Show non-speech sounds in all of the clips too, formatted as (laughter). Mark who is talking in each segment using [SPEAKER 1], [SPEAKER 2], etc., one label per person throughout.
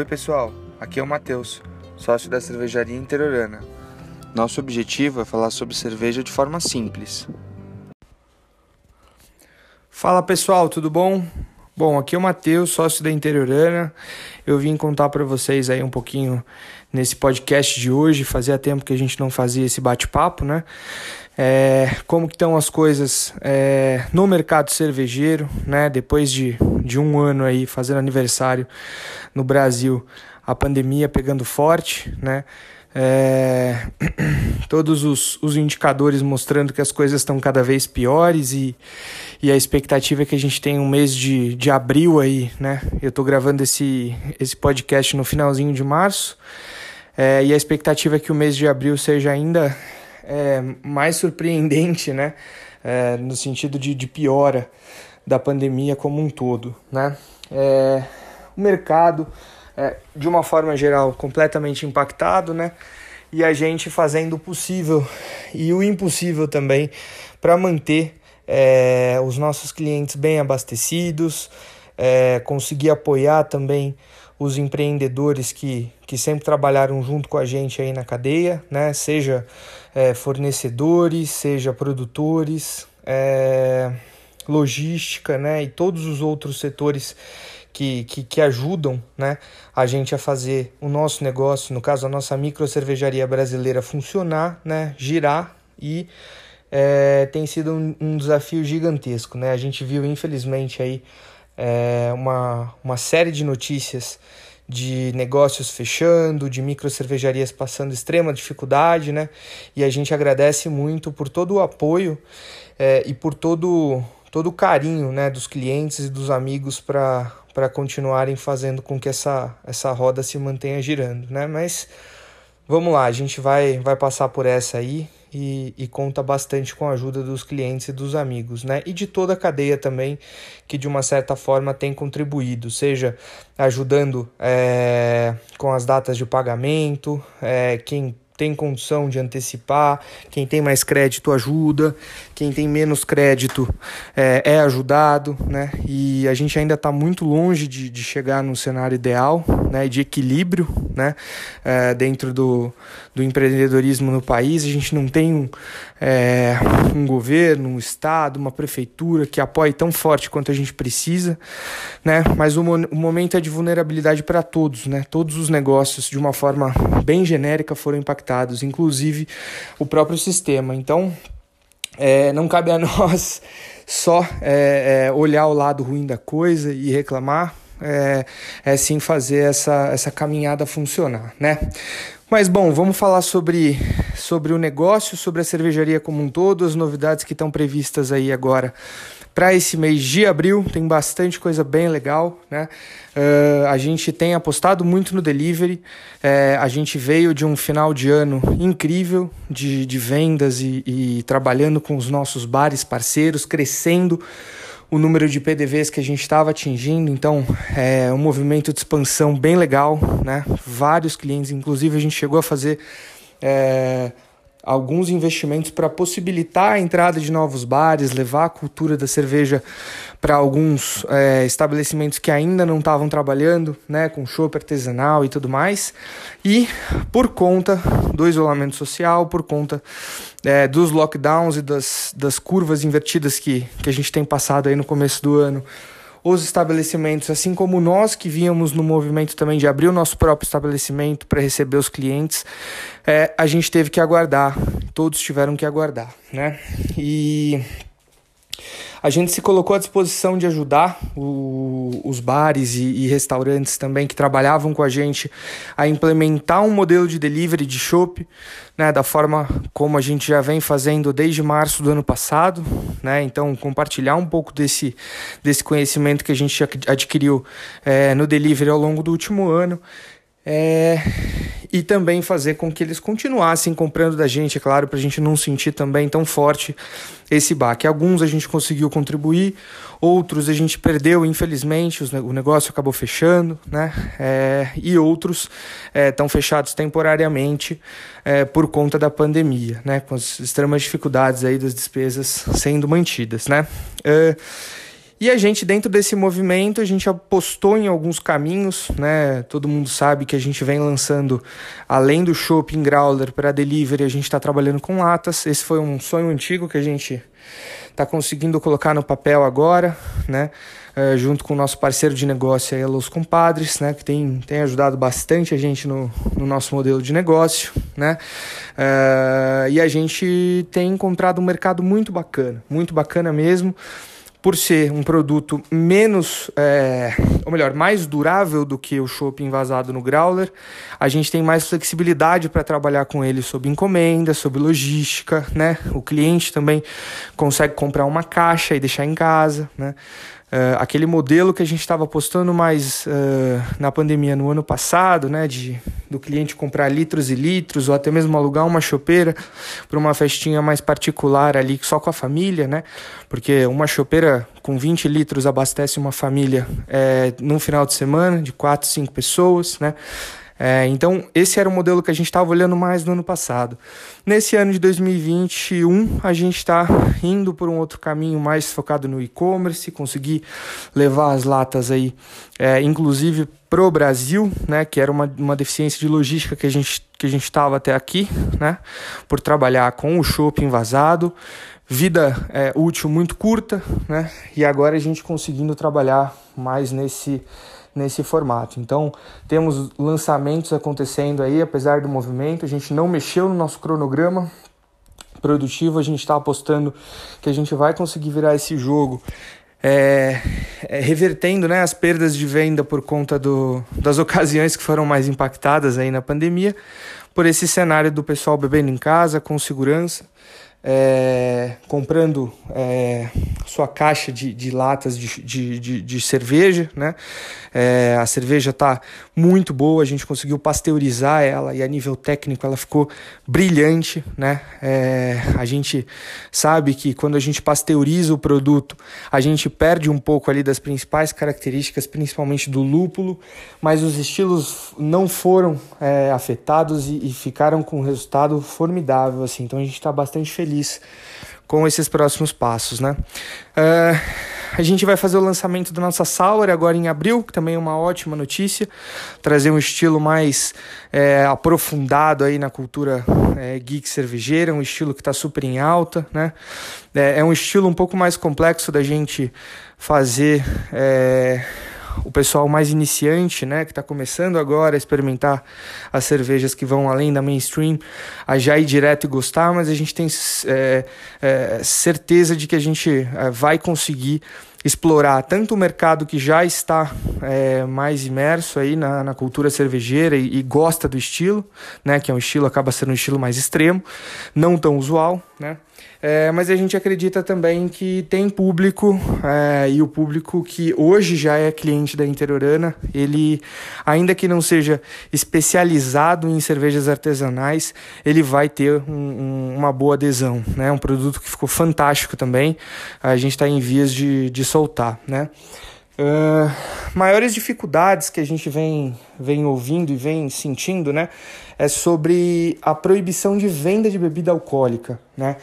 [SPEAKER 1] Oi, pessoal. Aqui é o Matheus, sócio da cervejaria Interiorana. Nosso objetivo é falar sobre cerveja de forma simples.
[SPEAKER 2] Fala, pessoal, tudo bom? Bom, aqui é o Matheus, sócio da Interiorana. Eu vim contar para vocês aí um pouquinho nesse podcast de hoje. Fazia tempo que a gente não fazia esse bate-papo, né? É, como que estão as coisas é, no mercado cervejeiro, né? Depois de, de um ano aí fazendo aniversário no Brasil, a pandemia pegando forte, né? É, (clears throat) todos os, os indicadores mostrando que as coisas estão cada vez piores e, e a expectativa é que a gente tenha um mês de, de abril aí, né? Eu estou gravando esse, esse podcast no finalzinho de março é, e a expectativa é que o mês de abril seja ainda é, mais surpreendente, né? É, no sentido de, de piora da pandemia como um todo, né? É, o mercado é, de uma forma geral, completamente impactado, né? E a gente fazendo o possível e o impossível também para manter é, os nossos clientes bem abastecidos, é, conseguir apoiar também os empreendedores que, que sempre trabalharam junto com a gente aí na cadeia, né? Seja é, fornecedores, seja produtores, é, logística, né? E todos os outros setores que, que, que, ajudam né, a gente a fazer o nosso negócio, no caso a nossa micro cervejaria brasileira, funcionar, né, girar e é, tem sido um, um, desafio gigantesco. Né? A gente viu, infelizmente, aí, é, uma, uma série de notícias de negócios fechando, de micro cervejarias passando extrema dificuldade, né? E a gente agradece muito por todo o apoio é, e por todo, todo o carinho né, dos clientes e dos amigos para continuarem fazendo com que essa, essa roda se mantenha girando, né? Mas vamos lá, a gente vai, vai passar por essa aí e, e, conta bastante com a ajuda dos clientes e dos amigos, né? E de toda a cadeia também, que de uma certa forma tem contribuído, seja ajudando é, com as datas de pagamento, é, quem tem condição de antecipar, quem tem mais crédito ajuda, quem tem menos crédito é, é ajudado, né? E a gente ainda está muito longe de, de chegar no cenário ideal, né? De equilíbrio, né? É, dentro do, do empreendedorismo no país, a gente não tem um, é, um governo, um estado, uma prefeitura que apoie tão forte quanto a gente precisa, né? Mas o, o momento é de vulnerabilidade para todos, né? Todos os negócios, de uma forma bem genérica, foram impactados, inclusive o próprio sistema. Então, é, não cabe a (laughs) nós só é, é, olhar o lado ruim da coisa e reclamar, é, é sim fazer essa, essa caminhada funcionar, né? Mas bom, vamos falar sobre, sobre o negócio, sobre a cervejaria como um todo, as novidades que estão previstas aí agora para esse mês de abril. Tem bastante coisa bem legal, né? Uh, a gente tem apostado muito no delivery. Uh, a gente veio de um final de ano incrível de, de vendas e, e trabalhando com os nossos bares parceiros, crescendo o número de PDVs que a gente estava atingindo, então é um movimento de expansão bem legal, né? Vários clientes, inclusive a gente chegou a fazer é, alguns investimentos para possibilitar a entrada de novos bares, levar a cultura da cerveja para alguns é, estabelecimentos que ainda não estavam trabalhando, né, com chopp artesanal e tudo mais. E por conta do isolamento social, por conta é, dos lockdowns e das, das curvas invertidas que, que a gente tem passado aí no começo do ano, os estabelecimentos, assim como nós que víamos no movimento também de abrir o nosso próprio estabelecimento para receber os clientes, é, a gente teve que aguardar, todos tiveram que aguardar, né? E a gente se colocou à disposição de ajudar o, os bares e, e, restaurantes também que trabalhavam com a gente a implementar um modelo de delivery de chopp, né, da forma como a gente já vem fazendo desde março do ano passado, né? Então compartilhar um pouco desse, desse conhecimento que a gente adquiriu é, no delivery ao longo do último ano. É, e também fazer com que eles continuassem comprando da gente, é claro, para a gente não sentir também tão forte esse baque. Alguns a gente conseguiu contribuir, outros a gente perdeu, infelizmente, o negócio acabou fechando, né? É, e outros estão é, fechados temporariamente é, por conta da pandemia, né? Com as extremas dificuldades aí das despesas sendo mantidas, né? É, E a gente, dentro desse movimento, a gente apostou em alguns caminhos, né? Todo mundo sabe que a gente vem lançando, além do shopping growler para delivery, a gente está trabalhando com latas. Esse foi um sonho antigo que a gente está conseguindo colocar no papel agora, né? Uh, junto com o nosso parceiro de negócio, aí, a Los Compadres, né? Que tem, tem ajudado bastante a gente no, no nosso modelo de negócio, né? Uh, e a gente tem encontrado um mercado muito bacana, muito bacana mesmo por ser um produto menos, é, ou melhor, mais durável do que o chopp envasado no growler, a gente tem mais flexibilidade para trabalhar com ele sob encomenda, sob logística, né? O cliente também consegue comprar uma caixa e deixar em casa, né? Uh, aquele modelo que a gente estava apostando mais uh, na pandemia no ano passado, né, de do cliente comprar litros e litros ou até mesmo alugar uma chopeira para uma festinha mais particular ali só com a família, né, porque uma chopeira com 20 litros abastece uma família é, num final de semana de 4, 5 pessoas, né, é, então, esse era o modelo que a gente estava olhando mais no ano passado. Nesse ano de 2021, a gente está indo por um outro caminho mais focado no e-commerce, conseguir levar as latas aí, é, inclusive para o Brasil, né, que era uma, uma deficiência de logística que a gente que a gente estava até aqui, né, por trabalhar com o shopping vazado, vida é, útil muito curta, né, e agora a gente conseguindo trabalhar mais nesse nesse formato. Então, temos lançamentos acontecendo aí, apesar do movimento, a gente não mexeu no nosso cronograma produtivo, a gente está apostando que a gente vai conseguir virar esse jogo é, é, revertendo né, as perdas de venda por conta do, das ocasiões que foram mais impactadas aí na pandemia, por esse cenário do pessoal bebendo em casa, com segurança é, comprando é, sua caixa de, de latas de, de, de, cerveja, né? É, a cerveja está muito boa, a gente conseguiu pasteurizar ela e a nível técnico ela ficou brilhante, né? É, a gente sabe que quando a gente pasteuriza o produto, a gente perde um pouco ali das principais características, principalmente do lúpulo, mas os estilos não foram é, afetados e, e ficaram com um resultado formidável, assim. Então a gente está bastante feliz feliz com esses próximos passos, né? Uh, a gente vai fazer o lançamento da nossa Sour agora em abril, que também é uma ótima notícia, trazer um estilo mais é, aprofundado aí na cultura é, geek cervejeira, um estilo que está super em alta, né? É, é, um estilo um pouco mais complexo da gente fazer o pessoal mais iniciante, né, que está começando agora a experimentar as cervejas que vão além da mainstream, a já ir direto e gostar, mas a gente tem é, é, certeza de que a gente é, vai conseguir explorar tanto o mercado que já está é, mais imerso aí na, na cultura cervejeira e, e, gosta do estilo, né, que é um estilo acaba sendo um estilo mais extremo, não tão usual, né, é, mas a gente acredita também que tem público, é, e o público que hoje já é cliente da Interiorana, ele, ainda que não seja especializado em cervejas artesanais, ele vai ter um, um, uma boa adesão. Né? Um produto que ficou fantástico também, a gente está em vias de, de soltar. Né? Uh, maiores dificuldades que a gente vem, vem ouvindo e vem sentindo né, é sobre a proibição de venda de bebida alcoólica. Né?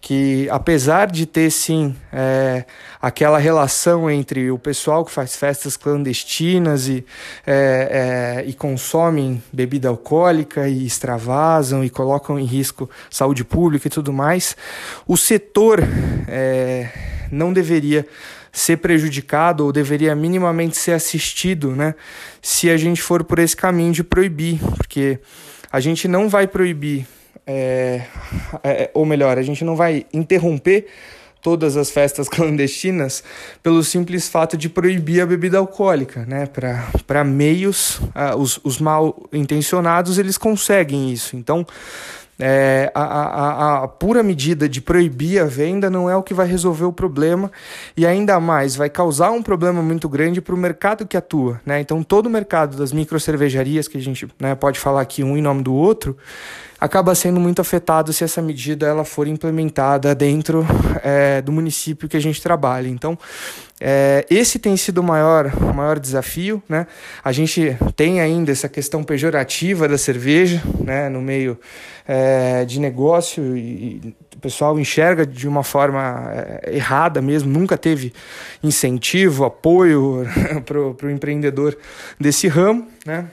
[SPEAKER 2] que apesar de ter sim é, aquela relação entre o pessoal que faz festas clandestinas e, é, é, e consomem bebida alcoólica e extravasam e colocam em risco saúde pública e tudo mais, o setor é, não deveria ser prejudicado ou deveria minimamente ser assistido, né, se a gente for por esse caminho de proibir, porque a gente não vai proibir é, é, ou melhor, a gente não vai interromper todas as festas (laughs) clandestinas pelo simples fato de proibir a bebida alcoólica, né? Para meios, uh, os, os mal intencionados eles conseguem isso. Então, é, a, a, a, pura medida de proibir a venda não é o que vai resolver o problema e ainda mais vai causar um problema muito grande para o mercado que atua. Né? Então, todo o mercado das microcervejarias, que a gente né, pode falar aqui um em nome do outro, acaba sendo muito afetado se essa medida ela for implementada dentro é, do município que a gente trabalha. Então, é, esse tem sido o maior, o maior desafio. Né? A gente tem ainda essa questão pejorativa da cerveja né, no meio é, de negócio e o pessoal enxerga de uma forma é, errada mesmo, nunca teve incentivo, apoio (laughs) para o empreendedor desse ramo, né?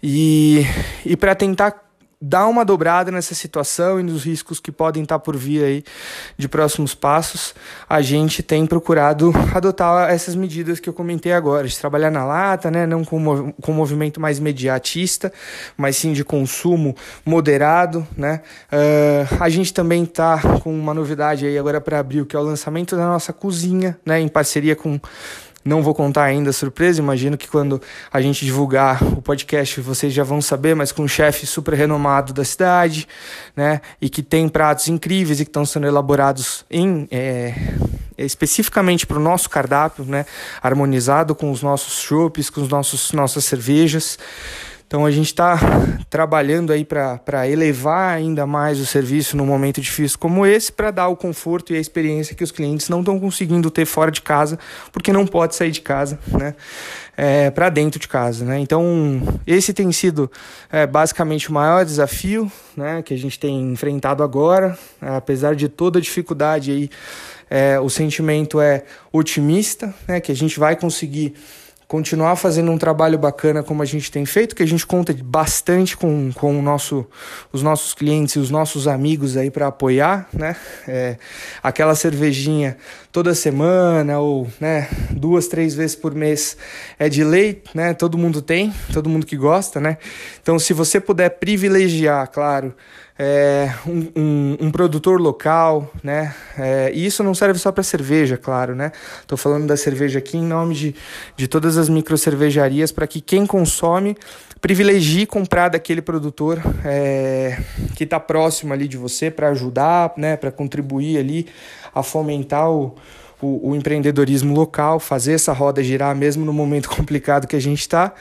[SPEAKER 2] E, e para tentar dar uma dobrada nessa situação e nos riscos que podem estar por vir aí de próximos passos, a gente tem procurado adotar essas medidas que eu comentei agora, de trabalhar na lata, né, não com, com movimento mais mediatista, mas sim de consumo moderado, né. Uh, a gente também está com uma novidade aí agora para abril, que é o lançamento da nossa cozinha, né, em parceria com não vou contar ainda a surpresa, imagino que quando a gente divulgar o podcast vocês já vão saber, mas com um chefe super renomado da cidade, né? E que tem pratos incríveis e que estão sendo elaborados em. É, especificamente para o nosso cardápio, né? Harmonizado com os nossos chopes, com os nossos nossas cervejas. Então a gente está trabalhando aí para elevar ainda mais o serviço num momento difícil como esse, para dar o conforto e a experiência que os clientes não estão conseguindo ter fora de casa, porque não pode sair de casa, né? É, para dentro de casa, né? Então esse tem sido é, basicamente o maior desafio, né? Que a gente tem enfrentado agora, apesar de toda a dificuldade aí, é, o sentimento é otimista, né? Que a gente vai conseguir continuar fazendo um trabalho bacana como a gente tem feito, que a gente conta bastante com, com o nosso, os nossos clientes e os nossos amigos aí para apoiar, né? É, aquela cervejinha toda semana ou né, duas, três vezes por mês é de lei, né? Todo mundo tem, todo mundo que gosta, né? Então, se você puder privilegiar, claro, é, um, um, um, produtor local, né? É, e isso não serve só para cerveja, claro, né? Estou falando da cerveja aqui em nome de, de todas as micro cervejarias para que quem consome privilegie comprar daquele produtor é, que está próximo ali de você para ajudar, né? Para contribuir ali a fomentar o o, o, empreendedorismo local, fazer essa roda girar mesmo no momento (laughs) complicado que a gente está.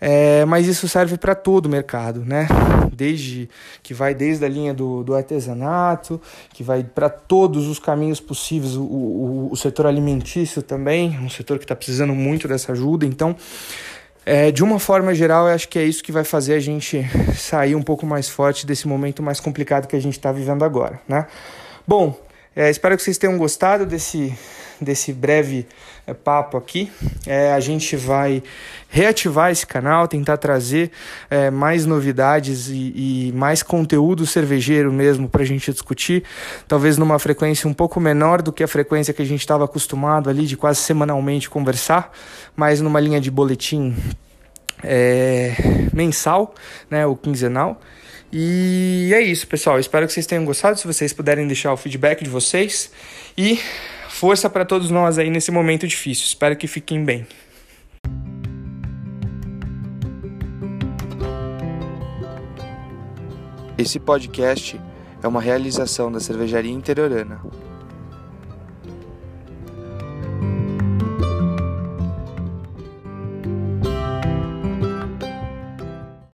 [SPEAKER 2] É, mas isso serve para todo o mercado, né? Desde que vai desde a linha do, do artesanato, que vai para todos os caminhos possíveis, o, o, o setor alimentício também, um setor que está precisando muito dessa ajuda. Então, é, de uma forma geral, eu acho que é isso que vai fazer a gente sair um pouco mais forte desse momento mais complicado que a gente está vivendo agora, né? Bom, é, espero que vocês tenham gostado desse desse breve é, papo aqui. É, a gente vai reativar esse canal, tentar trazer é, mais novidades e, e, mais conteúdo cervejeiro mesmo para a gente discutir, talvez numa frequência um pouco menor do que a frequência que a gente estava acostumado ali de quase semanalmente conversar, mas numa linha de boletim é, mensal, né, ou quinzenal. E é isso, pessoal. Espero que vocês tenham gostado. Se vocês puderem deixar o feedback de vocês. E força para todos nós aí nesse momento difícil. Espero que fiquem bem.
[SPEAKER 1] Esse podcast é uma realização da Cervejaria Interiorana.